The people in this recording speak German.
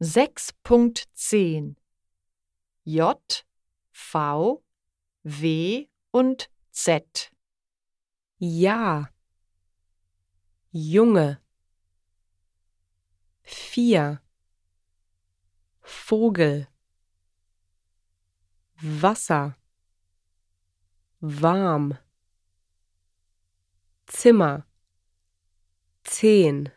6.10 J, V, W und Z. Ja. Junge. Vier. Vogel. Wasser. Warm. Zimmer. Zehn.